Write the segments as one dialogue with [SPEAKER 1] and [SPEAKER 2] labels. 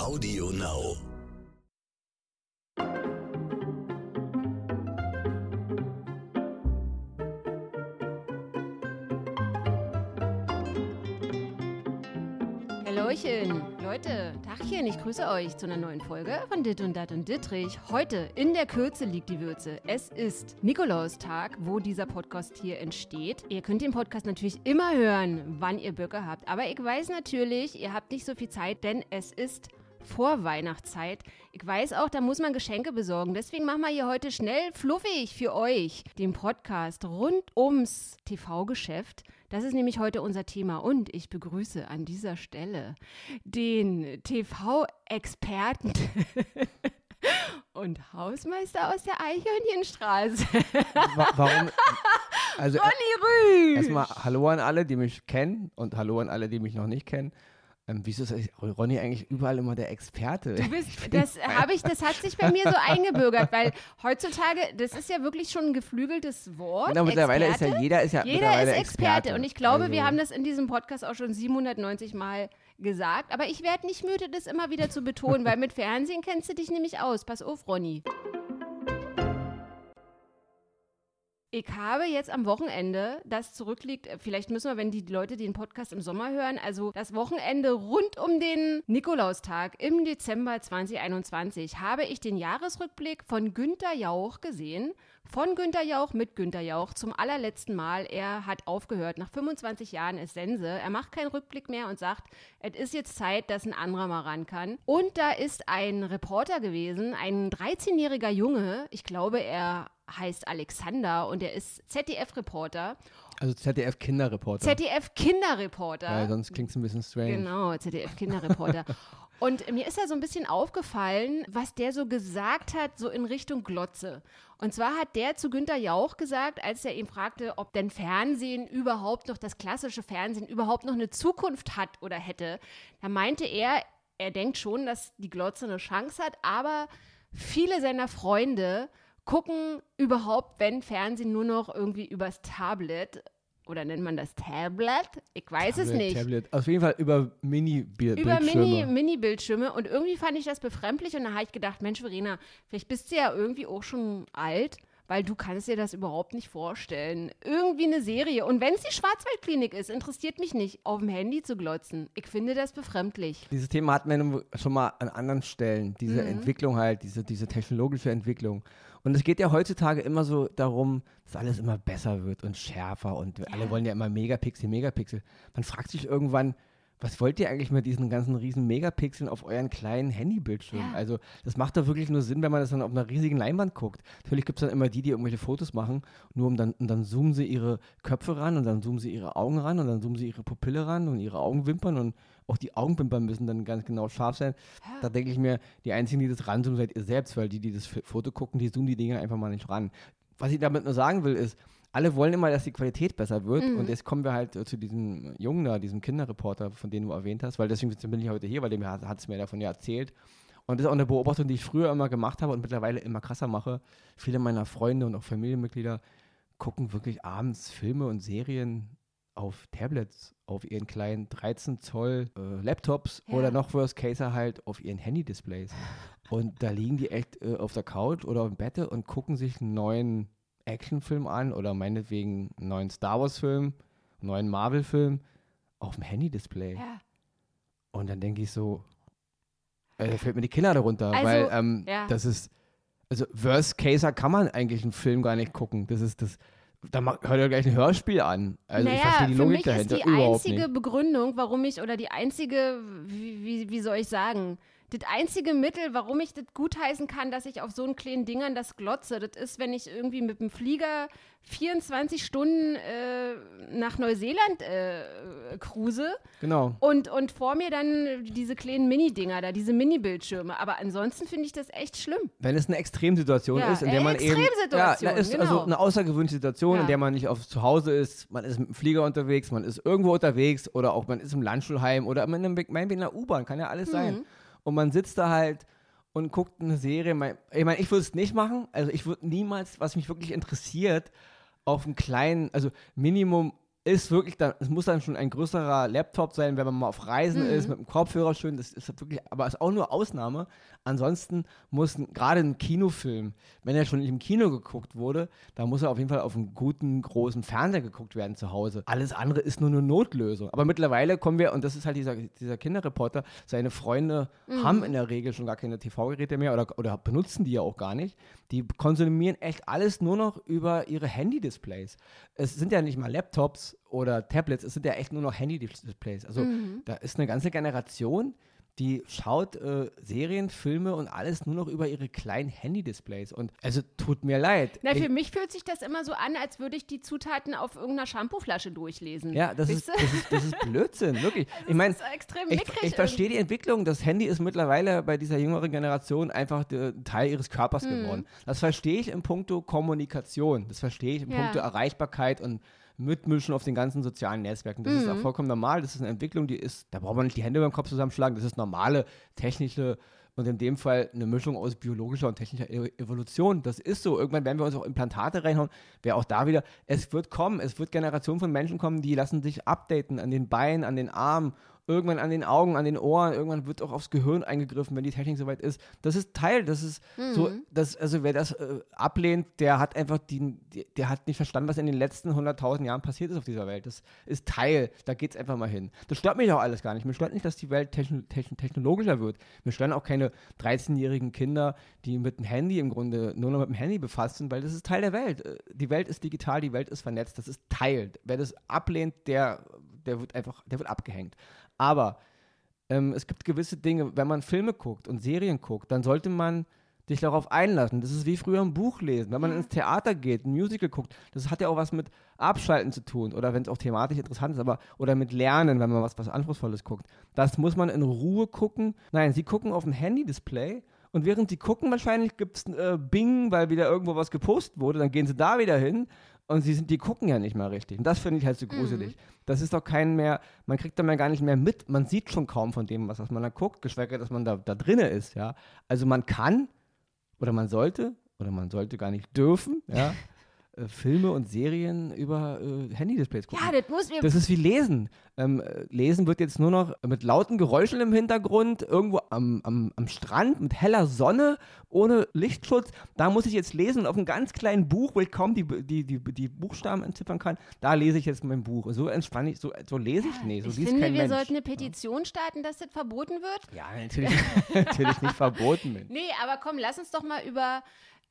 [SPEAKER 1] Audio Now.
[SPEAKER 2] Hallöchen, Leute, Tachchen, ich grüße euch zu einer neuen Folge von Dit und Dat und Dittrich. Heute in der Kürze liegt die Würze. Es ist Nikolaustag, wo dieser Podcast hier entsteht. Ihr könnt den Podcast natürlich immer hören, wann ihr Böcke habt. Aber ich weiß natürlich, ihr habt nicht so viel Zeit, denn es ist vor Weihnachtszeit. Ich weiß auch, da muss man Geschenke besorgen. Deswegen machen wir hier heute schnell fluffig für euch den Podcast rund ums TV-Geschäft. Das ist nämlich heute unser Thema. Und ich begrüße an dieser Stelle den TV-Experten. Und Hausmeister aus der Eichhörnchenstraße.
[SPEAKER 3] Wa warum? Also,
[SPEAKER 2] Ronny Rüsch.
[SPEAKER 3] erstmal Hallo an alle, die mich kennen und Hallo an alle, die mich noch nicht kennen. Ähm, wieso ist Ronny eigentlich überall immer der Experte?
[SPEAKER 2] Du bist, das habe ich, das hat sich bei mir so eingebürgert, weil heutzutage, das ist ja wirklich schon ein geflügeltes Wort.
[SPEAKER 3] Genau, mittlerweile
[SPEAKER 2] Experte.
[SPEAKER 3] ist ja jeder ist ja
[SPEAKER 2] Jeder ist Experte.
[SPEAKER 3] Experte.
[SPEAKER 2] Und ich glaube,
[SPEAKER 3] also,
[SPEAKER 2] wir haben das in diesem Podcast auch schon 790 Mal gesagt. Aber ich werde nicht müde, das immer wieder zu betonen, weil mit Fernsehen kennst du dich nämlich aus. Pass auf, Ronny. Ich habe jetzt am Wochenende, das zurückliegt, äh, vielleicht müssen wir, wenn die Leute den Podcast im Sommer hören, also das Wochenende rund um den Nikolaustag im Dezember 2021, habe ich den Jahresrückblick von Günter Jauch gesehen. Von Günter Jauch mit Günter Jauch zum allerletzten Mal. Er hat aufgehört. Nach 25 Jahren ist Sense. Er macht keinen Rückblick mehr und sagt, es ist jetzt Zeit, dass ein anderer mal ran kann. Und da ist ein Reporter gewesen, ein 13-jähriger Junge. Ich glaube, er heißt Alexander und er ist ZDF-Reporter.
[SPEAKER 3] also ZDF Kinderreporter.
[SPEAKER 2] ZDF-Kinderreporter.
[SPEAKER 3] Weil sonst klingt es ein bisschen strange.
[SPEAKER 2] Genau, ZDF-Kinderreporter. Und mir ist da so ein bisschen aufgefallen, was der so gesagt hat, so in Richtung Glotze. Und zwar hat der zu Günter Jauch gesagt, als er ihn fragte, ob denn Fernsehen überhaupt noch, das klassische Fernsehen überhaupt noch eine Zukunft hat oder hätte. Da meinte er, er denkt schon, dass die Glotze eine Chance hat, aber viele seiner Freunde gucken überhaupt, wenn Fernsehen nur noch irgendwie übers Tablet oder nennt man das Tablet? Ich weiß es
[SPEAKER 3] Tablet,
[SPEAKER 2] nicht.
[SPEAKER 3] Tablet. Auf jeden Fall über Mini-Bildschirme.
[SPEAKER 2] Über Mini- Mini-Bildschirme und irgendwie fand ich das befremdlich und da habe ich gedacht, Mensch Verena, vielleicht bist du ja irgendwie auch schon alt, weil du kannst dir das überhaupt nicht vorstellen. Irgendwie eine Serie und wenn es die Schwarzwaldklinik ist, interessiert mich nicht, auf dem Handy zu glotzen. Ich finde das befremdlich.
[SPEAKER 3] Dieses Thema hatten wir schon mal an anderen Stellen. Diese
[SPEAKER 2] Mhm.
[SPEAKER 3] Entwicklung halt, diese, diese technologische Entwicklung. Und es geht ja heutzutage immer so darum, dass alles immer besser wird und schärfer und alle wollen ja immer Megapixel, Megapixel. Man fragt sich irgendwann, was wollt ihr eigentlich mit diesen ganzen riesen Megapixeln auf euren kleinen Handybildschirm?
[SPEAKER 2] Ja.
[SPEAKER 3] Also das macht doch wirklich nur Sinn, wenn man das dann auf einer riesigen Leinwand guckt. Natürlich gibt es dann immer die, die irgendwelche Fotos machen, nur um dann, und dann zoomen sie ihre Köpfe ran und dann zoomen sie ihre Augen ran und dann zoomen sie ihre Pupille ran und ihre Augenwimpern und auch die Augenwimpern müssen dann ganz genau scharf sein. Da denke ich mir, die einzigen, die das ranzoomen, seid ihr selbst, weil die, die das Foto gucken, die zoomen die Dinge einfach mal nicht ran. Was ich damit nur sagen will, ist, alle wollen immer, dass die Qualität besser wird. Und jetzt kommen wir halt äh, zu diesem Jungen da, diesem Kinderreporter, von dem du erwähnt hast, weil deswegen bin ich heute hier, weil dem hat es mir davon ja erzählt. Und das ist auch eine Beobachtung, die ich früher immer gemacht habe und mittlerweile immer krasser mache. Viele meiner Freunde und auch Familienmitglieder gucken wirklich abends Filme und Serien auf Tablets, auf ihren kleinen 13 Zoll äh, Laptops
[SPEAKER 2] Ja.
[SPEAKER 3] oder noch worst case halt auf ihren Handy-Displays. Und da liegen die echt äh, auf der Couch oder im Bett und gucken sich einen neuen Actionfilm an oder meinetwegen einen neuen Star Wars-Film, einen neuen Marvel-Film auf dem Handy-Display.
[SPEAKER 2] Ja.
[SPEAKER 3] Und dann denke ich so, äh, da fällt mir die Kinder darunter,
[SPEAKER 2] Also,
[SPEAKER 3] weil ähm,
[SPEAKER 2] ja.
[SPEAKER 3] das ist, also Worst Caser kann man eigentlich einen Film gar nicht gucken. Das ist das, da hört ja gleich ein Hörspiel an. Also ich
[SPEAKER 2] naja,
[SPEAKER 3] verstehe die
[SPEAKER 2] für
[SPEAKER 3] Logik
[SPEAKER 2] mich
[SPEAKER 3] dahinter
[SPEAKER 2] ist die einzige. Begründung, warum ich, oder die einzige, wie, wie, wie soll ich sagen, das einzige Mittel, warum ich das gutheißen kann, dass ich auf so einen kleinen Dingern das glotze, das ist, wenn ich irgendwie mit dem Flieger 24 Stunden äh, nach Neuseeland äh, cruise
[SPEAKER 3] Genau.
[SPEAKER 2] und, und vor mir dann diese kleinen Mini-Dinger da, diese Mini-Bildschirme. Aber ansonsten finde ich das echt schlimm.
[SPEAKER 3] Wenn es eine Extremsituation
[SPEAKER 2] Ja,
[SPEAKER 3] ist, in der man eben. Ja, ist
[SPEAKER 2] genau.
[SPEAKER 3] also eine außergewöhnliche Situation,
[SPEAKER 2] Ja.
[SPEAKER 3] in der man nicht auf zu Hause ist, man ist mit dem Flieger unterwegs, man ist irgendwo unterwegs oder auch man ist im Landschulheim oder in einem, meinetwegen in der U-Bahn, kann ja alles
[SPEAKER 2] Mhm.
[SPEAKER 3] sein. Und man sitzt da halt und guckt eine Serie. Ich meine, ich würde es nicht machen. Also ich würde niemals, was mich wirklich interessiert, auf einem kleinen, also Minimum ist wirklich dann, es muss dann schon ein größerer Laptop sein, wenn man mal auf Reisen
[SPEAKER 2] Mhm.
[SPEAKER 3] ist, mit dem Kopfhörer schön, das ist wirklich, aber ist auch nur Ausnahme. Ansonsten muss gerade ein Kinofilm, wenn er schon im Kino geguckt wurde, da muss er auf jeden Fall auf einem guten, großen Fernseher geguckt werden zu Hause. Alles andere ist nur eine Notlösung. Aber mittlerweile kommen wir, und das ist halt dieser, dieser Kinderreporter, seine Freunde haben in der Regel schon gar keine TV-Geräte mehr oder, oder benutzen die ja auch gar nicht. Die konsumieren echt alles nur noch über ihre Handy-Displays. Es sind ja nicht mal Laptops oder Tablets, es sind ja echt nur noch Handy-Displays. Also da ist eine ganze Generation, die schaut äh, Serien, Filme und alles nur noch über ihre kleinen Handy-Displays. Und also tut mir leid.
[SPEAKER 2] Na,
[SPEAKER 3] Ich-
[SPEAKER 2] für mich fühlt sich das immer so an, als würde ich die Zutaten auf irgendeiner Shampooflasche durchlesen.
[SPEAKER 3] ja, das ist, das, ist, das ist Blödsinn, wirklich. ich meine, ich, ich verstehe die Entwicklung. Das Handy ist mittlerweile bei dieser jüngeren Generation einfach der Teil ihres Körpers
[SPEAKER 2] Hm.
[SPEAKER 3] geworden. Das verstehe ich im Punkto Kommunikation. Das verstehe ich im
[SPEAKER 2] Ja.
[SPEAKER 3] Punkto Erreichbarkeit und Mitmischen auf den ganzen sozialen Netzwerken. Das ist
[SPEAKER 2] Mhm.
[SPEAKER 3] auch vollkommen normal. Das ist eine Entwicklung, die ist, da braucht man nicht die Hände beim Kopf zusammenschlagen. Das ist normale technische und in dem Fall eine Mischung aus biologischer und technischer E- Evolution. Das ist so. Irgendwann werden wir uns auch Implantate reinhauen. Wäre auch da wieder, es wird kommen, es wird Generationen von Menschen kommen, die lassen sich updaten an den Beinen, an den Armen, irgendwann an den Augen, an den Ohren, irgendwann wird auch aufs Gehirn eingegriffen, wenn die Technik soweit ist. Das ist Teil, das ist so, das, also wer das äh, ablehnt, der hat einfach die, die, der hat nicht verstanden, was in den letzten 100.000 Jahren passiert ist auf dieser Welt. Das ist Teil, da geht es einfach mal hin. Das stört mich auch alles gar nicht. Mir stört nicht, dass die Welt techn techn technologischer wird. Mir stören auch keine 13-jährigen Kinder, die mit dem Handy im Grunde nur noch mit dem Handy befasst sind, weil das ist Teil der Welt. Äh, Die Welt ist digital, die Welt ist vernetzt, das ist Teil. Wer das ablehnt, der, der wird einfach, der wird abgehängt. Aber ähm, es gibt gewisse Dinge, wenn man Filme guckt und Serien guckt, dann sollte man sich darauf einlassen. Das ist wie früher ein Buch lesen. Wenn man ins Theater geht, ein Musical guckt, das hat ja auch was mit Abschalten zu tun oder wenn es auch thematisch interessant ist, aber oder mit Lernen, wenn man was, was Anspruchsvolles guckt. Das muss man in Ruhe gucken. Nein, sie gucken auf dem Handy-Display und während sie gucken, wahrscheinlich gibt es äh, Bing, weil wieder irgendwo was gepostet wurde, dann gehen sie da wieder hin und sie sind, die gucken ja nicht mal richtig. Und das finde ich halt so gruselig. Das ist doch kein mehr, man kriegt da mal gar nicht mehr mit. Man sieht schon kaum von dem, was, was man da guckt, geschweige, dass man da, da drinne ist, ja. Also man kann oder man sollte oder man sollte gar nicht dürfen, ja, äh, Filme und Serien über äh, Handy-Displays gucken.
[SPEAKER 2] Ja, das muss mir.
[SPEAKER 3] Das ist wie Lesen. Ähm, äh, Lesen wird jetzt nur noch mit lauten Geräuschen im Hintergrund, irgendwo am, am, am Strand mit heller Sonne, ohne Lichtschutz. Da muss ich jetzt lesen und auf einem ganz kleinen Buch, wo ich kaum die, die, die, die Buchstaben entziffern kann, da lese ich jetzt mein Buch. So entspann ich, so, so lese ich nicht. So
[SPEAKER 2] ich finde, wir
[SPEAKER 3] Mensch.
[SPEAKER 2] sollten eine Petition starten, dass das verboten wird.
[SPEAKER 3] ja, natürlich, natürlich nicht verboten. Mensch.
[SPEAKER 2] Nee, aber komm, lass uns doch mal über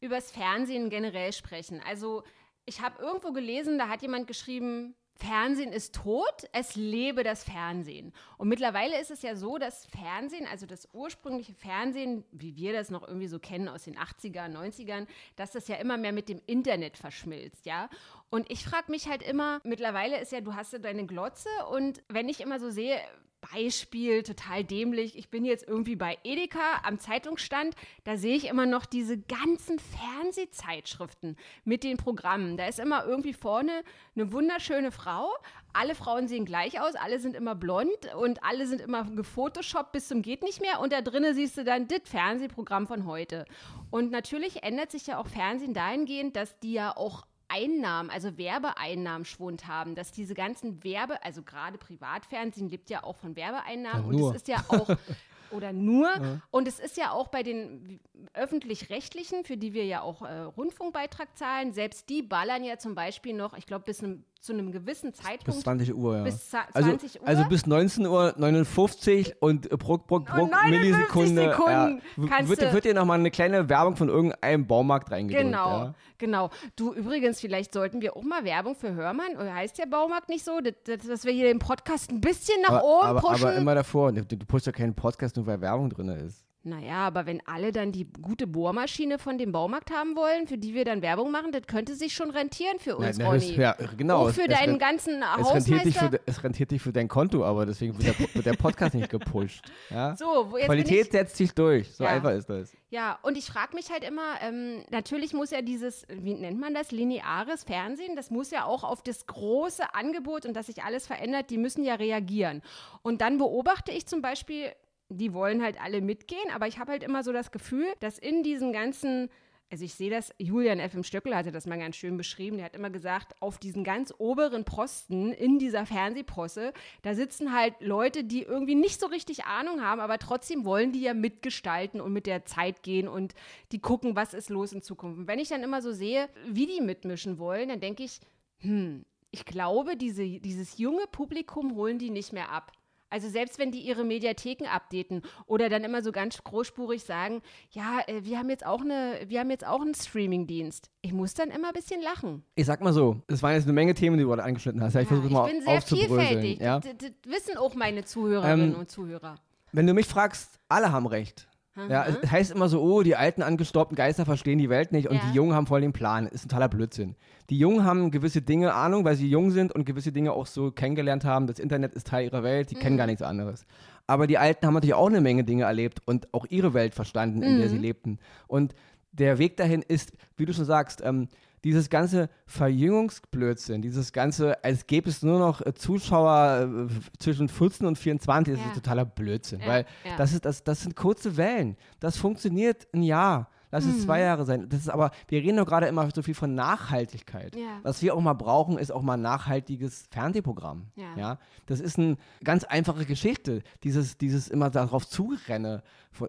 [SPEAKER 2] übers Fernsehen generell sprechen. Also, ich habe irgendwo gelesen, da hat jemand geschrieben, Fernsehen ist tot, es lebe das Fernsehen. Und mittlerweile ist es ja so, dass Fernsehen, also das ursprüngliche Fernsehen, wie wir das noch irgendwie so kennen aus den 80er, 90ern, dass das ja immer mehr mit dem Internet verschmilzt, ja. Und ich frage mich halt immer, mittlerweile ist ja, du hast ja deine Glotze und wenn ich immer so sehe, Beispiel, total dämlich. Ich bin jetzt irgendwie bei Edeka am Zeitungsstand. Da sehe ich immer noch diese ganzen Fernsehzeitschriften mit den Programmen. Da ist immer irgendwie vorne eine wunderschöne Frau. Alle Frauen sehen gleich aus, alle sind immer blond und alle sind immer gefotoshoppt bis zum geht nicht mehr. Und da drinnen siehst du dann das Fernsehprogramm von heute. Und natürlich ändert sich ja auch Fernsehen dahingehend, dass die ja auch Einnahmen, also Werbeeinnahmen schwund haben, dass diese ganzen Werbe, also gerade Privatfernsehen lebt ja auch von Werbeeinnahmen
[SPEAKER 3] Ja,
[SPEAKER 2] und es ist ja auch oder nur. Und es ist ja auch bei den öffentlich-rechtlichen, für die wir ja auch äh, Rundfunkbeitrag zahlen, selbst die ballern ja zum Beispiel noch, ich glaube bis einem, zu einem gewissen
[SPEAKER 3] Bis
[SPEAKER 2] Zeitpunkt
[SPEAKER 3] 20 Uhr, ja.
[SPEAKER 2] bis za-
[SPEAKER 3] also,
[SPEAKER 2] 20 Uhr.
[SPEAKER 3] also bis 19.59 Uhr und äh, pro, pro, pro
[SPEAKER 2] Oh, 59
[SPEAKER 3] Millisekunde
[SPEAKER 2] Sekunden
[SPEAKER 3] ja, wird, wird dir nochmal eine kleine Werbung von irgendeinem Baumarkt reingedrückt.
[SPEAKER 2] Genau,
[SPEAKER 3] Ja.
[SPEAKER 2] genau. Du, übrigens, vielleicht sollten wir auch mal Werbung für Hörmann, oder heißt der Baumarkt nicht so, dass, dass dass wir hier den Podcast ein bisschen nach
[SPEAKER 3] Aber,
[SPEAKER 2] oben
[SPEAKER 3] aber,
[SPEAKER 2] pushen?
[SPEAKER 3] aber immer davor, du, du pushst ja keinen Podcast, nur weil Werbung drin ist.
[SPEAKER 2] Naja, aber wenn alle dann die gute Bohrmaschine von dem Baumarkt haben wollen, für die wir dann Werbung machen, das könnte sich schon rentieren für uns,
[SPEAKER 3] Nein, das-
[SPEAKER 2] Ronny.
[SPEAKER 3] ja, genau.
[SPEAKER 2] Auch
[SPEAKER 3] es-
[SPEAKER 2] für
[SPEAKER 3] es
[SPEAKER 2] deinen
[SPEAKER 3] rent-
[SPEAKER 2] ganzen
[SPEAKER 3] es rentiert, dich für,
[SPEAKER 2] Hausmeister.
[SPEAKER 3] es rentiert dich für dein Konto, aber deswegen wird der, wird der Podcast nicht gepusht. Ja?
[SPEAKER 2] So, wo jetzt bin
[SPEAKER 3] Qualität
[SPEAKER 2] ich,
[SPEAKER 3] setzt sich durch. So
[SPEAKER 2] Ja.
[SPEAKER 3] einfach ist das.
[SPEAKER 2] ja, und ich frage mich halt immer, ähm, natürlich muss ja dieses, wie nennt man das, lineares Fernsehen, das muss ja auch auf das große Angebot und dass sich alles verändert, die müssen ja reagieren. Und dann beobachte ich zum Beispiel, die wollen halt alle mitgehen, aber ich habe halt immer so das Gefühl, dass in diesen ganzen also ich sehe das, Julian F. M. Stöckel hatte das mal ganz schön beschrieben. Der hat immer gesagt, auf diesen ganz oberen Posten in dieser Fernsehposse, da sitzen halt Leute, die irgendwie nicht so richtig Ahnung haben, aber trotzdem wollen die ja mitgestalten und mit der Zeit gehen und die gucken, was ist los in Zukunft. Und wenn ich dann immer so sehe, wie die mitmischen wollen, dann denke ich, hm, ich glaube, diese, dieses junge Publikum holen die nicht mehr ab. Also selbst wenn die ihre Mediatheken updaten oder dann immer so ganz großspurig sagen, ja, äh, wir haben jetzt auch eine, wir haben jetzt auch einen Streamingdienst. Ich muss dann immer ein bisschen lachen.
[SPEAKER 3] Ich sag mal so, es waren jetzt eine Menge Themen, die du gerade angeschnitten hast. Ja, ich
[SPEAKER 2] Ja,
[SPEAKER 3] versuche mal
[SPEAKER 2] ich bin sehr vielfältig.
[SPEAKER 3] Ja?
[SPEAKER 2] Das, das wissen auch meine Zuhörerinnen
[SPEAKER 3] Ähm,
[SPEAKER 2] und Zuhörer.
[SPEAKER 3] Wenn du mich fragst, alle haben recht. Ja, es heißt immer so, oh, die alten angestorbten Geister verstehen die Welt nicht und
[SPEAKER 2] Ja.
[SPEAKER 3] die Jungen haben voll den Plan. Ist ein totaler Blödsinn. Die Jungen haben gewisse Dinge Ahnung, weil sie jung sind und gewisse Dinge auch so kennengelernt haben. Das Internet ist Teil ihrer Welt, die kennen gar nichts anderes. Aber die Alten haben natürlich auch eine Menge Dinge erlebt und auch ihre Welt verstanden, in der sie lebten. Und der Weg dahin ist, wie du schon sagst, ähm, dieses ganze Verjüngungsblödsinn, dieses ganze, als gäbe es nur noch äh, Zuschauer äh, zwischen 14 und 24, das
[SPEAKER 2] Ja.
[SPEAKER 3] ist totaler Blödsinn,
[SPEAKER 2] Ja,
[SPEAKER 3] weil
[SPEAKER 2] ja.
[SPEAKER 3] das, ist, das, das sind kurze Wellen. Das funktioniert ein Jahr. Lass es
[SPEAKER 2] Mhm.
[SPEAKER 3] zwei Jahre sein. Das ist aber, wir reden doch gerade immer so viel von Nachhaltigkeit.
[SPEAKER 2] Ja.
[SPEAKER 3] Was wir auch mal brauchen, ist auch mal ein nachhaltiges Fernsehprogramm.
[SPEAKER 2] Ja.
[SPEAKER 3] Das ist eine ganz einfache Geschichte. Dieses, dieses immer darauf zurenne,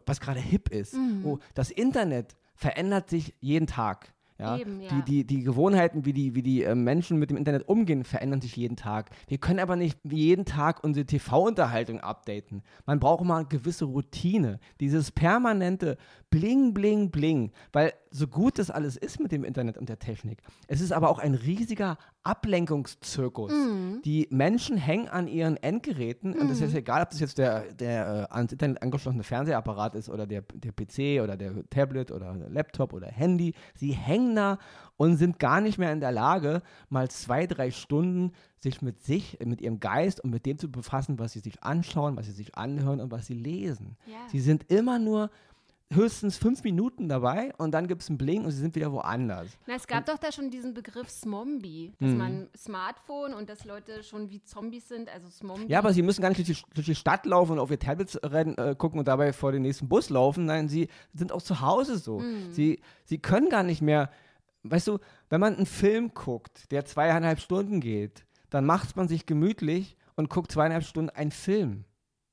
[SPEAKER 3] was gerade hip ist.
[SPEAKER 2] Mhm.
[SPEAKER 3] Oh, das Internet verändert sich jeden Tag. Ja?
[SPEAKER 2] Eben, ja.
[SPEAKER 3] Die, die, die Gewohnheiten, wie die, wie die äh, Menschen mit dem Internet umgehen, verändern sich jeden Tag. Wir können aber nicht jeden Tag unsere TV-Unterhaltung updaten. Man braucht mal eine gewisse Routine. Dieses permanente Bling, Bling, Bling. Weil so gut das alles ist mit dem Internet und der Technik, es ist aber auch ein riesiger Ablenkungszirkus.
[SPEAKER 2] Mhm.
[SPEAKER 3] Die Menschen hängen an ihren Endgeräten und das ist egal, ob das jetzt der, der äh, ans Internet angeschlossene Fernsehapparat ist oder der, der PC oder der Tablet oder der Laptop oder Handy. Sie hängen da und sind gar nicht mehr in der Lage, mal zwei, drei Stunden sich mit sich, mit ihrem Geist und mit dem zu befassen, was sie sich anschauen, was sie sich anhören und was sie lesen.
[SPEAKER 2] Ja.
[SPEAKER 3] Sie sind immer nur höchstens fünf Minuten dabei und dann gibt es einen Bling und sie sind wieder woanders.
[SPEAKER 2] Na, es gab doch da schon diesen Begriff Smombie, dass man Smartphone und dass Leute schon wie Zombies sind, also Smombie.
[SPEAKER 3] Ja, aber sie müssen gar nicht durch die, durch die Stadt laufen und auf ihr Tablets rennen, äh, gucken und dabei vor den nächsten Bus laufen. Nein, sie sind auch zu Hause so. Sie, sie können gar nicht mehr, weißt du, wenn man einen Film guckt, der zweieinhalb Stunden geht, dann macht man sich gemütlich und guckt zweieinhalb Stunden einen Film.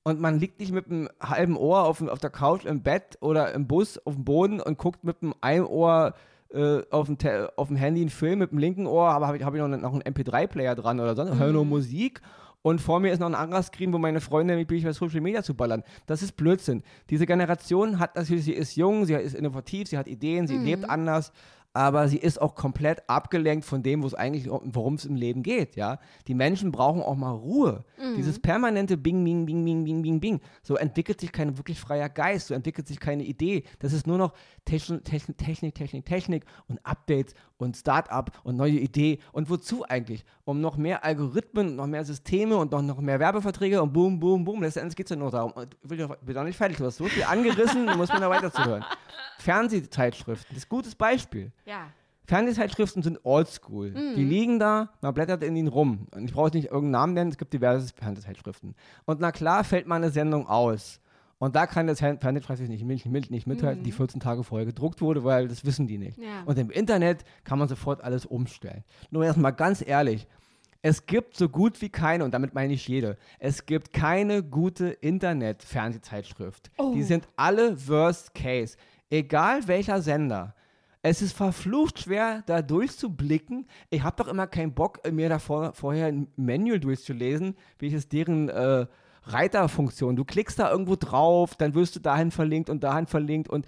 [SPEAKER 3] Und man liegt nicht mit einem halben Ohr auf, auf der Couch im Bett oder im Bus auf dem Boden und guckt mit einem einen Ohr äh, auf, dem auf dem Handy einen Film, mit dem linken Ohr habe hab ich, hab ich noch, einen- noch einen MP3-Player dran oder so, höre nur Musik und vor mir ist noch ein anderer Screen, wo meine Freunde mich ich bei Social Media zu ballern. Das ist Blödsinn. Diese Generation hat natürlich, sie ist jung, sie ist innovativ, sie hat Ideen, sie lebt anders, aber sie ist auch komplett abgelenkt von dem, wo es eigentlich, worum es im Leben geht, ja. Die Menschen brauchen auch mal Ruhe. Dieses permanente Bing, Bing, Bing, Bing, Bing, Bing, Bing. So entwickelt sich kein wirklich freier Geist, so entwickelt sich keine Idee. Das ist nur noch Techn Techn Technik, Technik, Technik und Updates und Start-up und neue Idee. Und wozu eigentlich? Um noch mehr Algorithmen, noch mehr Systeme und noch, noch mehr Werbeverträge und boom, boom, boom. Letztendlich geht es ja nur darum. Und Ich will doch, bin doch nicht fertig. Du hast so viel angerissen, du musst mir da weiterzuhören. Fernsehzeitschriften, das ist ein gutes Beispiel.
[SPEAKER 2] Ja.
[SPEAKER 3] Fernsehzeitschriften sind oldschool. Die liegen da, man blättert in ihnen rum. Und ich brauche nicht irgendeinen Namen nennen, es gibt diverse Fernsehzeitschriften. Und na klar fällt mal eine Sendung aus. Und da kann das Fernsehzeitschrift nicht, nicht, nicht, nicht mithalten, die 14 Tage vorher gedruckt wurde, weil das wissen die nicht.
[SPEAKER 2] Ja.
[SPEAKER 3] Und im Internet kann man sofort alles umstellen. Nur erstmal ganz ehrlich, es gibt so gut wie keine, und damit meine ich jede, es gibt keine gute Internet-Fernsehzeitschrift. Die sind alle Worst Case. Egal welcher Sender. Es ist verflucht schwer, da durchzublicken. Ich habe doch immer keinen Bock, mir da vor, vorher ein Manual durchzulesen, welches deren äh, Reiterfunktion. Du klickst da irgendwo drauf, dann wirst du dahin verlinkt und dahin verlinkt und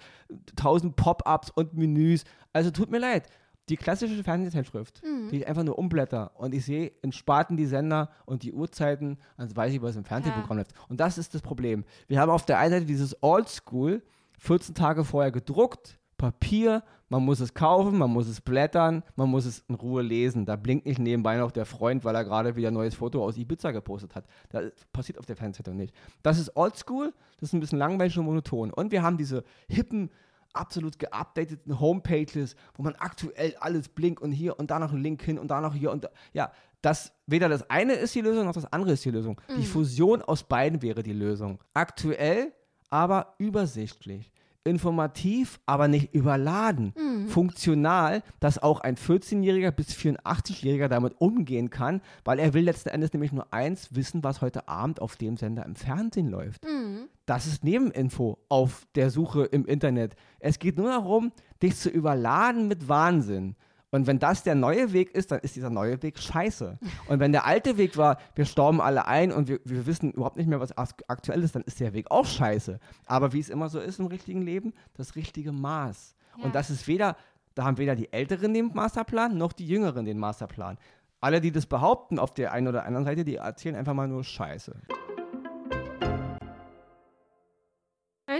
[SPEAKER 3] tausend Pop-ups und Menüs. Also tut mir leid. Die klassische Fernsehzeitschrift, die ich einfach nur umblätter und ich sehe in Sparten die Sender und die Uhrzeiten, also weiß ich, was im Fernsehprogramm läuft. Und das ist das Problem. Wir haben auf der einen Seite dieses Oldschool, 14 Tage vorher gedruckt, Papier, man muss es kaufen, man muss es blättern, man muss es in Ruhe lesen. Da blinkt nicht nebenbei noch der Freund, weil er gerade wieder ein neues Foto aus Ibiza gepostet hat. Das passiert auf der Fernsehzeitung nicht. Das ist oldschool, das ist ein bisschen langweilig und monoton. Und wir haben diese hippen, absolut geupdateten Homepages, wo man aktuell alles blinkt und hier und da noch ein Link hin und da noch hier und da. Ja, das, weder das eine ist die Lösung, noch das andere ist die Lösung. Die Fusion aus beiden wäre die Lösung. Aktuell, aber übersichtlich. Informativ, aber nicht überladen.
[SPEAKER 2] Mhm.
[SPEAKER 3] Funktional, dass auch ein 14-Jähriger bis 84-Jähriger damit umgehen kann, weil er will letzten Endes nämlich nur eins wissen, was heute Abend auf dem Sender im Fernsehen läuft.
[SPEAKER 2] Mhm.
[SPEAKER 3] Das ist Nebeninfo auf der Suche im Internet. Es geht nur darum, dich zu überladen mit Wahnsinn. Und wenn das der neue Weg ist, dann ist dieser neue Weg scheiße. Und wenn der alte Weg war, wir storben alle ein und wir, wir wissen überhaupt nicht mehr, was ak- aktuell ist, dann ist der Weg auch scheiße. Aber wie es immer so ist im richtigen Leben, das richtige Maß.
[SPEAKER 2] Ja.
[SPEAKER 3] Und das ist weder, da haben weder die Älteren den Masterplan, noch die Jüngeren den Masterplan. Alle, die das behaupten auf der einen oder anderen Seite, die erzählen einfach mal nur Scheiße.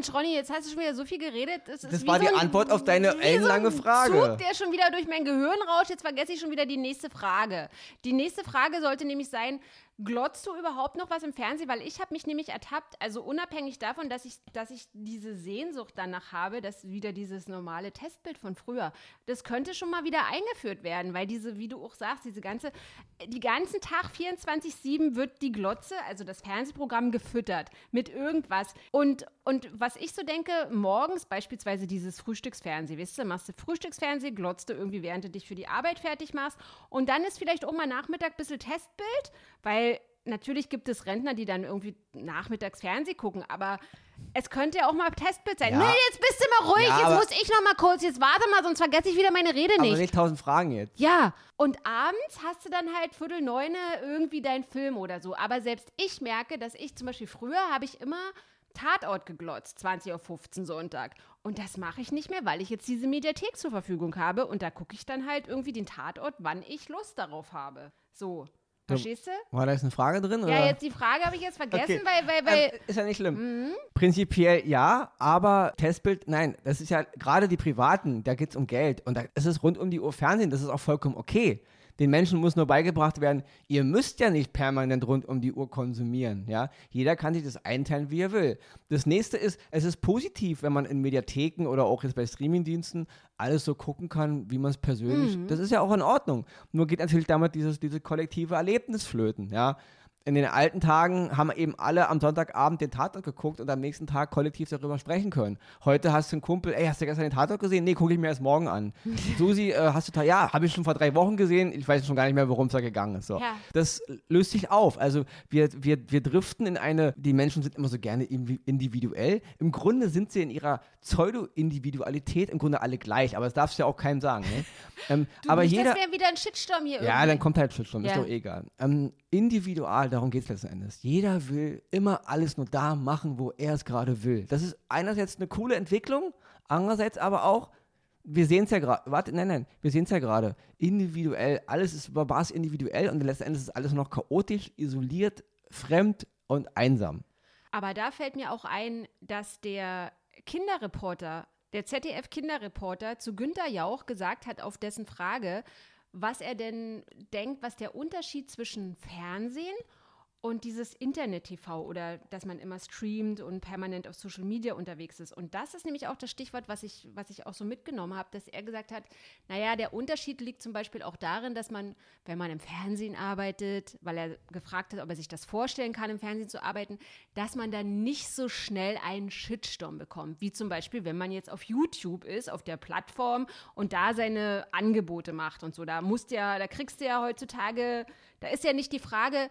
[SPEAKER 2] Mensch, Ronny, jetzt hast du schon wieder so viel geredet.
[SPEAKER 3] Das
[SPEAKER 2] wie
[SPEAKER 3] war
[SPEAKER 2] so
[SPEAKER 3] die
[SPEAKER 2] ein-
[SPEAKER 3] Antwort auf deine ellenlange
[SPEAKER 2] so
[SPEAKER 3] Frage.
[SPEAKER 2] Zug, der schon wieder durch mein Gehirn rauscht. Jetzt vergesse ich schon wieder die nächste Frage. Die nächste Frage sollte nämlich sein, glotzt du überhaupt noch was im Fernsehen? Weil ich habe mich nämlich ertappt, also unabhängig davon, dass ich, dass ich diese Sehnsucht danach habe, dass wieder dieses normale Testbild von früher, das könnte schon mal wieder eingeführt werden, weil diese, wie du auch sagst, diese ganze, die ganzen Tag 24-7 wird die Glotze, also das Fernsehprogramm gefüttert mit irgendwas. Und, und was ich so denke, morgens beispielsweise dieses Frühstücksfernsehen, weißt du, machst du Frühstücksfernsehen, glotzt du irgendwie, während du dich für die Arbeit fertig machst. Und dann ist vielleicht auch mal Nachmittag ein bisschen Testbild, weil natürlich gibt es Rentner, die dann irgendwie nachmittags Fernsehen gucken, aber es könnte ja auch mal Testbild sein.
[SPEAKER 3] Ja.
[SPEAKER 2] Nee, jetzt bist du mal ruhig,
[SPEAKER 3] Ja,
[SPEAKER 2] jetzt
[SPEAKER 3] aber-
[SPEAKER 2] muss ich noch mal kurz, jetzt warte mal, sonst vergesse ich wieder meine Rede
[SPEAKER 3] Aber
[SPEAKER 2] nicht.
[SPEAKER 3] nicht tausend Fragen jetzt.
[SPEAKER 2] Ja, und abends hast du dann halt Viertel neune irgendwie deinen Film oder so. Aber selbst ich merke, dass ich zum Beispiel früher habe ich immer Tatort geglotzt, 20.15 Uhr Sonntag. Und das mache ich nicht mehr, weil ich jetzt diese Mediathek zur Verfügung habe. Und da gucke ich dann halt irgendwie den Tatort, wann ich Lust darauf habe. So. Verstehst du?
[SPEAKER 3] War da jetzt eine Frage drin?
[SPEAKER 2] Ja,
[SPEAKER 3] oder?
[SPEAKER 2] jetzt die Frage habe ich jetzt vergessen,
[SPEAKER 3] Okay.
[SPEAKER 2] weil, weil, weil.
[SPEAKER 3] Ähm, ist ja nicht schlimm.
[SPEAKER 2] Mhm.
[SPEAKER 3] Prinzipiell ja, aber Testbild, nein, das ist ja gerade die Privaten, da geht es um Geld und da ist es rund um die Uhr Fernsehen, das ist auch vollkommen okay. Den Menschen muss nur beigebracht werden, ihr müsst ja nicht permanent rund um die Uhr konsumieren, ja. Jeder kann sich das einteilen, wie er will. Das nächste ist, es ist positiv, wenn man in Mediatheken oder auch jetzt bei Streamingdiensten alles so gucken kann, wie man es persönlich, das ist ja auch in Ordnung. Nur geht natürlich damit dieses, diese kollektive Erlebnis flöten, ja in den alten Tagen haben eben alle am Sonntagabend den Tatort geguckt und am nächsten Tag kollektiv darüber sprechen können. Heute hast du einen Kumpel, ey, hast du gestern den Tatort gesehen? Nee, gucke ich mir erst morgen an. Susi, äh, hast du, ja, habe ich schon vor drei Wochen gesehen, ich weiß schon gar nicht mehr, worum es da gegangen ist. So.
[SPEAKER 2] Ja.
[SPEAKER 3] Das löst sich auf. Also wir, wir, wir driften in eine, die Menschen sind immer so gerne individuell. Im Grunde sind sie in ihrer Pseudo-Individualität im Grunde alle gleich, aber das darfst du ja auch keinem sagen. Ne? Ähm,
[SPEAKER 2] Du,
[SPEAKER 3] aber
[SPEAKER 2] nicht,
[SPEAKER 3] jeder,
[SPEAKER 2] das wäre wieder ein Shitstorm hier
[SPEAKER 3] ja,
[SPEAKER 2] irgendwie.
[SPEAKER 3] dann kommt halt Shitstorm, ist
[SPEAKER 2] Ja.
[SPEAKER 3] doch egal. Ähm, individual, darum geht es letzten Endes. Jeder will immer alles nur da machen, wo er es gerade will. Das ist einerseits eine coole Entwicklung, andererseits aber auch, wir sehen es ja gerade, warte, nein, nein, wir sehen es ja gerade, individuell, alles ist überbaß individuell und letzten Endes ist alles noch chaotisch, isoliert, fremd und einsam.
[SPEAKER 2] Aber da fällt mir auch ein, dass der Kinderreporter, der ZDF-Kinderreporter zu Günter Jauch gesagt hat auf dessen Frage, was er denn denkt, was der Unterschied zwischen Fernsehen dieses Internet-TV oder dass man immer streamt und permanent auf Social Media unterwegs ist. Und das ist nämlich auch das Stichwort, was ich, was ich auch so mitgenommen habe, dass er gesagt hat, naja, der Unterschied liegt zum Beispiel auch darin, dass man, wenn man im Fernsehen arbeitet, weil er gefragt hat, ob er sich das vorstellen kann, im Fernsehen zu arbeiten, dass man dann nicht so schnell einen Shitstorm bekommt, wie zum Beispiel, wenn man jetzt auf YouTube ist, auf der Plattform und da seine Angebote macht und so. Da musst ja, da kriegst du ja heutzutage, da ist ja nicht die Frage,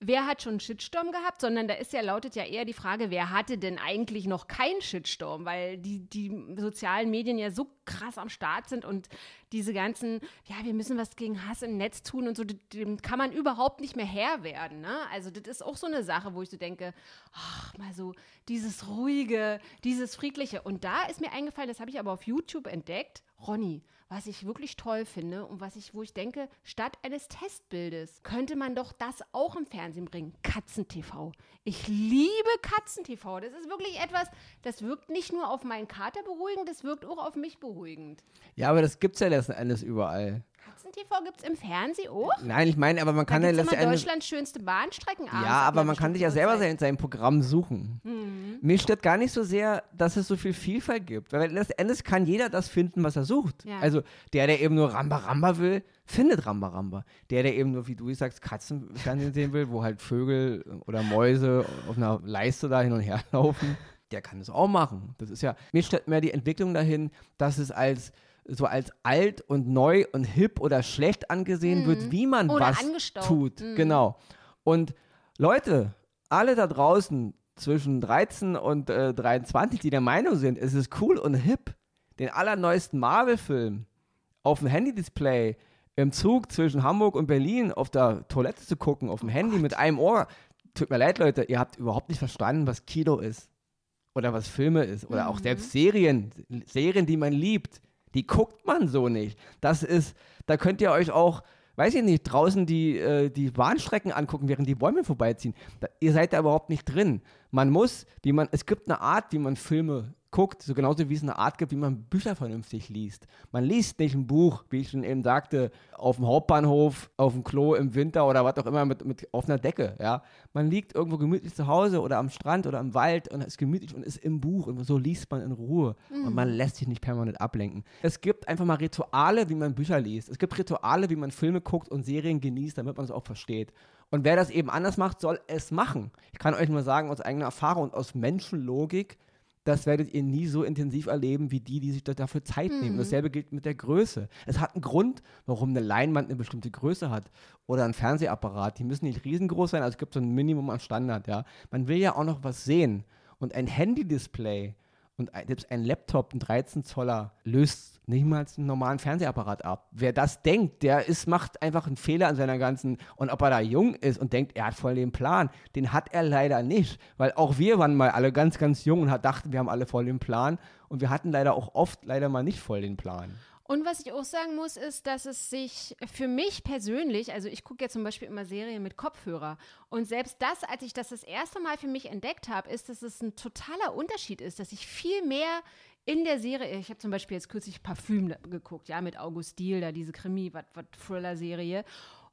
[SPEAKER 2] wer hat schon einen Shitstorm gehabt, sondern da ist ja, lautet ja eher die Frage, wer hatte denn eigentlich noch keinen Shitstorm, weil die, die sozialen Medien ja so krass am Start sind und diese ganzen, ja, wir müssen was gegen Hass im Netz tun und so, dem- kann man überhaupt nicht mehr Herr werden. Ne? Also das ist auch so eine Sache, wo ich so denke, ach, mal so dieses ruhige, dieses friedliche. Und da ist mir eingefallen, das habe ich aber auf YouTube entdeckt, Ronny, was ich wirklich toll finde und was ich, wo ich denke, statt eines Testbildes könnte man doch das auch im Fernsehen bringen. Katzen-TV. Ich liebe Katzen-TV. Das ist wirklich etwas, das wirkt nicht nur auf meinen Kater beruhigend, das wirkt auch auf mich beruhigend.
[SPEAKER 3] Ja, aber das gibt es ja letzten Endes überall.
[SPEAKER 2] Katzen-TV gibt es im Fernsehen auch?
[SPEAKER 3] Nein, ich meine, aber man kann ja letzten Endes.
[SPEAKER 2] Deutschlands schönste Bahnstrecken
[SPEAKER 3] Ja,
[SPEAKER 2] ab
[SPEAKER 3] aber man kann sich ja selber sein, sein Programm suchen.
[SPEAKER 2] Mhm.
[SPEAKER 3] Mir stört gar nicht so sehr, dass es so viel Vielfalt gibt. Weil letzten Endes kann jeder das finden, was er sucht.
[SPEAKER 2] Ja.
[SPEAKER 3] Also der, der eben nur Ramba Ramba will, findet Ramba Ramba. Der, der eben nur, wie du sagst, Katzenfernsehen sehen will, wo halt Vögel oder Mäuse auf einer Leiste da hin und her laufen, der kann es auch machen. Das ist ja, mir stellt mehr die Entwicklung dahin, dass es als so als alt und neu und hip oder schlecht angesehen mhm. wird, wie man oder was tut. Mhm. Genau. Und Leute, alle da draußen zwischen 13 und äh, 23, die der Meinung sind, es ist cool und hip, den allerneuesten Marvel-Film auf dem Handy-Display im Zug zwischen Hamburg und Berlin auf der Toilette zu gucken, auf dem oh Handy Gott. mit einem Ohr. Tut mir leid, Leute, ihr habt überhaupt nicht verstanden, was Kino ist. Oder was Filme ist. Oder mhm. auch selbst Serien. Serien, die man liebt. Die guckt man so nicht. Das ist, da könnt ihr euch auch, weiß ich nicht, draußen die, äh, die Bahnstrecken angucken, während die Bäume vorbeiziehen. Da, ihr seid da überhaupt nicht drin. Man muss, wie man, es gibt eine Art, wie man Filme guckt, so genauso wie es eine Art gibt, wie man Bücher vernünftig liest. Man liest nicht ein Buch, wie ich schon eben sagte, auf dem Hauptbahnhof, auf dem Klo im Winter oder was auch immer mit, mit auf einer Decke. Ja? Man liegt irgendwo gemütlich zu Hause oder am Strand oder im Wald und ist gemütlich und ist im Buch und so liest man in Ruhe mhm. und man lässt sich nicht permanent ablenken. Es gibt einfach mal Rituale, wie man Bücher liest. Es gibt Rituale, wie man Filme guckt und Serien genießt, damit man es auch versteht. Und wer das eben anders macht, soll es machen. Ich kann euch nur sagen, aus eigener Erfahrung und aus Menschenlogik, das werdet ihr nie so intensiv erleben wie die, die sich dafür Zeit nehmen. Mhm. Dasselbe gilt mit der Größe. Es hat einen Grund, warum eine Leinwand eine bestimmte Größe hat oder ein Fernsehapparat. Die müssen nicht riesengroß sein, also es gibt so ein Minimum an Standard. Ja. Man will ja auch noch was sehen. Und ein Handy-Display und selbst ein Laptop, ein 13 Zoller, löst nicht mal einen normalen Fernsehapparat ab. Wer das denkt, der ist, macht einfach einen Fehler an seiner ganzen. Und ob er da jung ist und denkt, er hat voll den Plan, den hat er leider nicht. Weil auch wir waren mal alle ganz, ganz jung und dachten, wir haben alle voll den Plan. Und wir hatten leider auch oft leider mal nicht voll den Plan.
[SPEAKER 2] Und was ich auch sagen muss, ist, dass es sich für mich persönlich, also ich gucke ja zum Beispiel immer Serien mit Kopfhörer. Und selbst das, als ich das das erste Mal für mich entdeckt habe, ist, dass es ein totaler Unterschied ist, dass ich viel mehr in der Serie, ich habe zum Beispiel jetzt kürzlich Parfüm geguckt, ja, mit August Diel, da diese Krimi, was Thriller-Serie.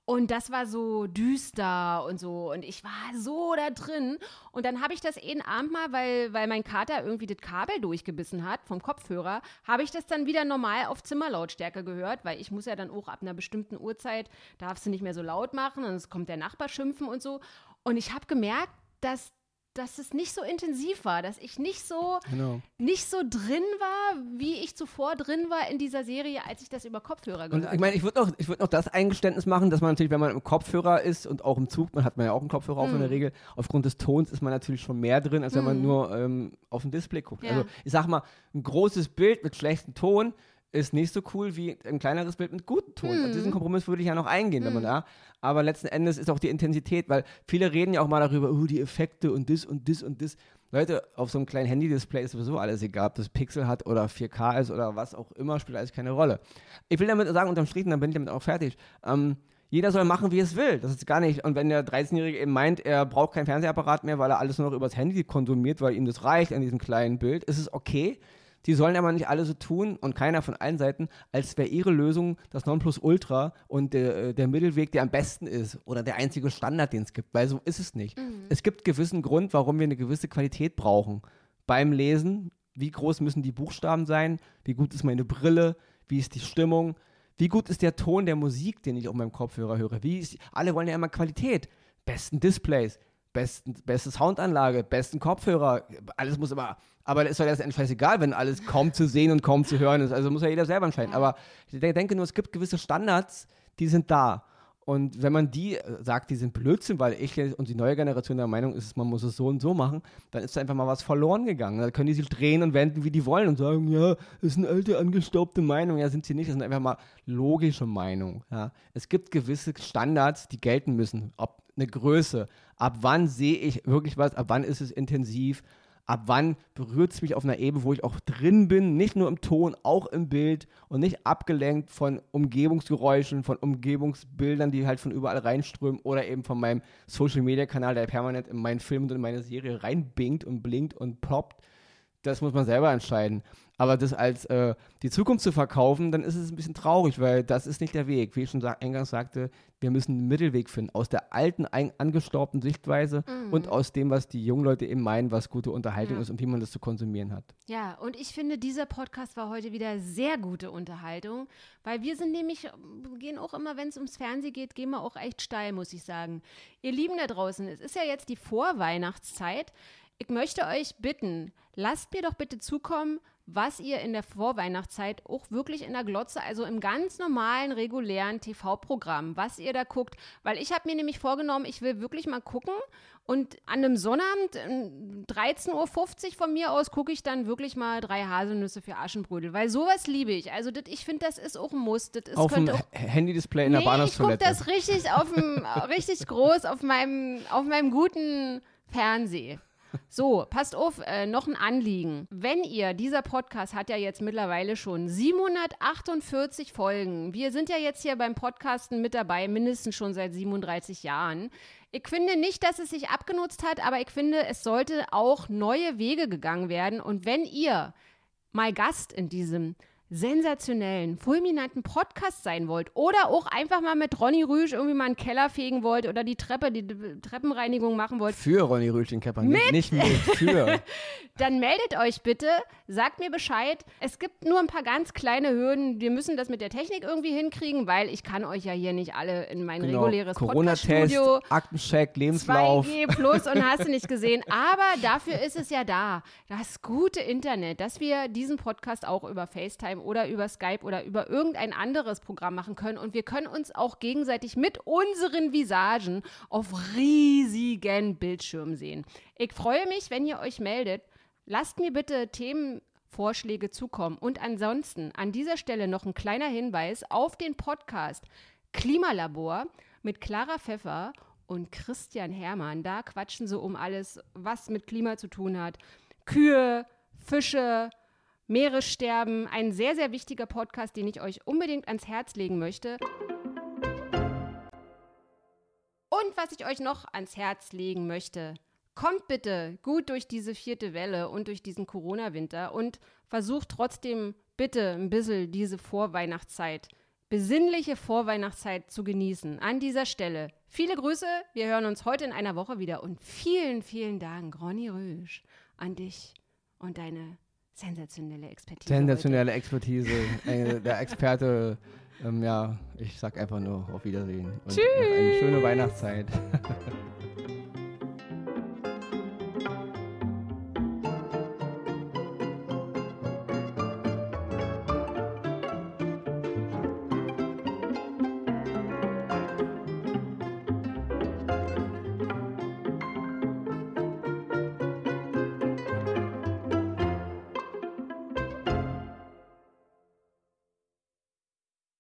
[SPEAKER 2] Und das war so düster und so. Und ich war so da drin. Und dann habe ich das jeden Abend mal, weil, weil mein Kater irgendwie das Kabel durchgebissen hat vom Kopfhörer, habe ich das dann wieder normal auf Zimmerlautstärke gehört, weil ich muss ja dann auch ab einer bestimmten Uhrzeit, darfst du nicht mehr so laut machen, und es kommt der Nachbar schimpfen und so. Und ich habe gemerkt, dass dass es nicht so intensiv war, dass ich nicht so, genau. nicht so drin war, wie ich zuvor drin war in dieser Serie, als ich das über Kopfhörer gehört
[SPEAKER 3] habe. Ich meine, ich würde noch, würd noch das Eingeständnis machen, dass man natürlich, wenn man im Kopfhörer ist und auch im Zug, man hat man ja auch einen Kopfhörer auf in der mhm. Regel, aufgrund des Tons ist man natürlich schon mehr drin, als wenn man mhm. nur ähm, auf dem Display guckt. Ja. Also ich sag mal, ein großes Bild mit schlechtem Ton ist nicht so cool wie ein kleineres Bild mit gutem Ton. Hm. diesen Kompromiss würde ich ja noch eingehen, hm. wenn man da. Aber letzten Endes ist auch die Intensität, weil viele reden ja auch mal darüber, oh, die Effekte und das und das und das. Leute, auf so einem kleinen Handy-Display ist sowieso alles egal, ob das Pixel hat oder 4K ist oder was auch immer, spielt alles keine Rolle. Ich will damit sagen, unterm Strich, und dann bin ich damit auch fertig. Ähm, jeder soll machen, wie es will. Das ist gar nicht. Und wenn der 13-Jährige eben meint, er braucht keinen Fernsehapparat mehr, weil er alles nur noch übers Handy konsumiert, weil ihm das reicht an diesem kleinen Bild, ist es okay. Die sollen aber nicht alle so tun und keiner von allen Seiten, als wäre ihre Lösung das Nonplusultra und der, äh, der Mittelweg, der am besten ist oder der einzige Standard, den es gibt, weil so ist es nicht. Mhm. Es gibt gewissen Grund, warum wir eine gewisse Qualität brauchen. Beim Lesen, wie groß müssen die Buchstaben sein, wie gut ist meine Brille, wie ist die Stimmung, wie gut ist der Ton der Musik, den ich auf meinem Kopfhörer höre, wie ist, alle wollen ja immer Qualität, besten Displays, besten, beste Soundanlage, besten Kopfhörer, alles muss immer, aber das ist doch letztendlich scheißegal, wenn alles kaum zu sehen und kaum zu hören ist. Also muss ja jeder selber entscheiden. Aber ich denke nur, es gibt gewisse Standards, die sind da. Und wenn man die äh, sagt, die sind Blödsinn, weil ich und die neue Generation der Meinung ist, man muss es so und so machen, dann ist einfach mal was verloren gegangen. Dann können die sich drehen und wenden, wie die wollen und sagen, ja, das ist eine alte, angestaubte Meinung. Ja, sind sie nicht. Das sind einfach mal logische Meinungen. Ja. Es gibt gewisse Standards, die gelten müssen. Ob eine Größe, ab wann sehe ich wirklich was, ab wann ist es intensiv, ab wann berührt es mich auf einer Ebene, wo ich auch drin bin, nicht nur im Ton, auch im Bild und nicht abgelenkt von Umgebungsgeräuschen, von Umgebungsbildern, die halt von überall reinströmen oder eben von meinem Social-Media-Kanal, der permanent in meinen Film und in meine Serie reinbinkt und blinkt und ploppt. Das muss man selber entscheiden. Aber das als äh, die Zukunft zu verkaufen, dann ist es ein bisschen traurig, weil das ist nicht der Weg. Wie ich schon eingangs sagte, wir müssen einen Mittelweg finden aus der alten, angestaubten Sichtweise mhm. und aus dem, was die jungen Leute eben meinen, was gute Unterhaltung ja. ist und wie man das zu konsumieren hat.
[SPEAKER 2] Ja, und ich finde, dieser Podcast war heute wieder sehr gute Unterhaltung, weil wir sind nämlich, gehen auch immer, wenn es ums Fernsehen geht, gehen wir auch echt steil, muss ich sagen. Ihr Lieben da draußen, es ist ja jetzt die Vorweihnachtszeit. Ich möchte euch bitten, lasst mir doch bitte zukommen, was ihr in der Vorweihnachtszeit auch wirklich in der Glotze, also im ganz normalen, regulären TV-Programm, was ihr da guckt. Weil ich habe mir nämlich vorgenommen, ich will wirklich mal gucken und an einem Sonnabend, 13.50 Uhr von mir aus, gucke ich dann wirklich mal drei Haselnüsse für Aschenbrödel. Weil sowas liebe ich. Also das, ich finde, das ist auch ein Muss. Das ist,
[SPEAKER 3] auf dem Handy-Display in
[SPEAKER 2] nee,
[SPEAKER 3] der Bahnhofstoilette.
[SPEAKER 2] ich gucke das richtig, auf dem, richtig groß auf meinem, auf meinem guten Fernseher. So, passt auf, äh, noch ein Anliegen. Wenn ihr, dieser Podcast hat ja jetzt mittlerweile schon 748 Folgen. Wir sind ja jetzt hier beim Podcasten mit dabei, mindestens schon seit 37 Jahren. Ich finde nicht, dass es sich abgenutzt hat, aber ich finde, es sollte auch neue Wege gegangen werden. Und wenn ihr mal Gast in diesem sensationellen, fulminanten Podcast sein wollt oder auch einfach mal mit Ronny Rüsch irgendwie mal einen Keller fegen wollt oder die Treppe, die Treppenreinigung machen wollt.
[SPEAKER 3] Für Ronny Rüsch den Kepper,
[SPEAKER 2] Mit?
[SPEAKER 3] nicht mit, für.
[SPEAKER 2] Dann meldet euch bitte, sagt mir Bescheid. Es gibt nur ein paar ganz kleine Hürden. Wir müssen das mit der Technik irgendwie hinkriegen, weil ich kann euch ja hier nicht alle in mein
[SPEAKER 3] Genau.
[SPEAKER 2] reguläres
[SPEAKER 3] Corona-Test, Aktencheck, Lebenslauf.
[SPEAKER 2] 2G plus und hast du nicht gesehen. Aber dafür ist es ja da. Das gute Internet, dass wir diesen Podcast auch über FaceTime oder über Skype oder über irgendein anderes Programm machen können. Und wir können uns auch gegenseitig mit unseren Visagen auf riesigen Bildschirmen sehen. Ich freue mich, wenn ihr euch meldet. Lasst mir bitte Themenvorschläge zukommen. Und ansonsten an dieser Stelle noch ein kleiner Hinweis auf den Podcast Klimalabor mit Clara Pfeffer und Christian Hermann. Da quatschen sie um alles, was mit Klima zu tun hat. Kühe, Fische, Meeressterben. Ein sehr, sehr wichtiger Podcast, den ich euch unbedingt ans Herz legen möchte. Und was ich euch noch ans Herz legen möchte, kommt bitte gut durch diese vierte Welle und durch diesen Corona-Winter und versucht trotzdem bitte ein bisschen diese Vorweihnachtszeit, besinnliche Vorweihnachtszeit zu genießen. An dieser Stelle viele Grüße, wir hören uns heute in einer Woche wieder und vielen, vielen Dank, Ronny Rösch, an dich und deine sensationelle Expertise.
[SPEAKER 3] Sensationelle Expertise, äh, der Experte. Ähm, ja, ich sag einfach nur auf Wiedersehen. Und
[SPEAKER 2] Tschüss.
[SPEAKER 3] Eine schöne Weihnachtszeit.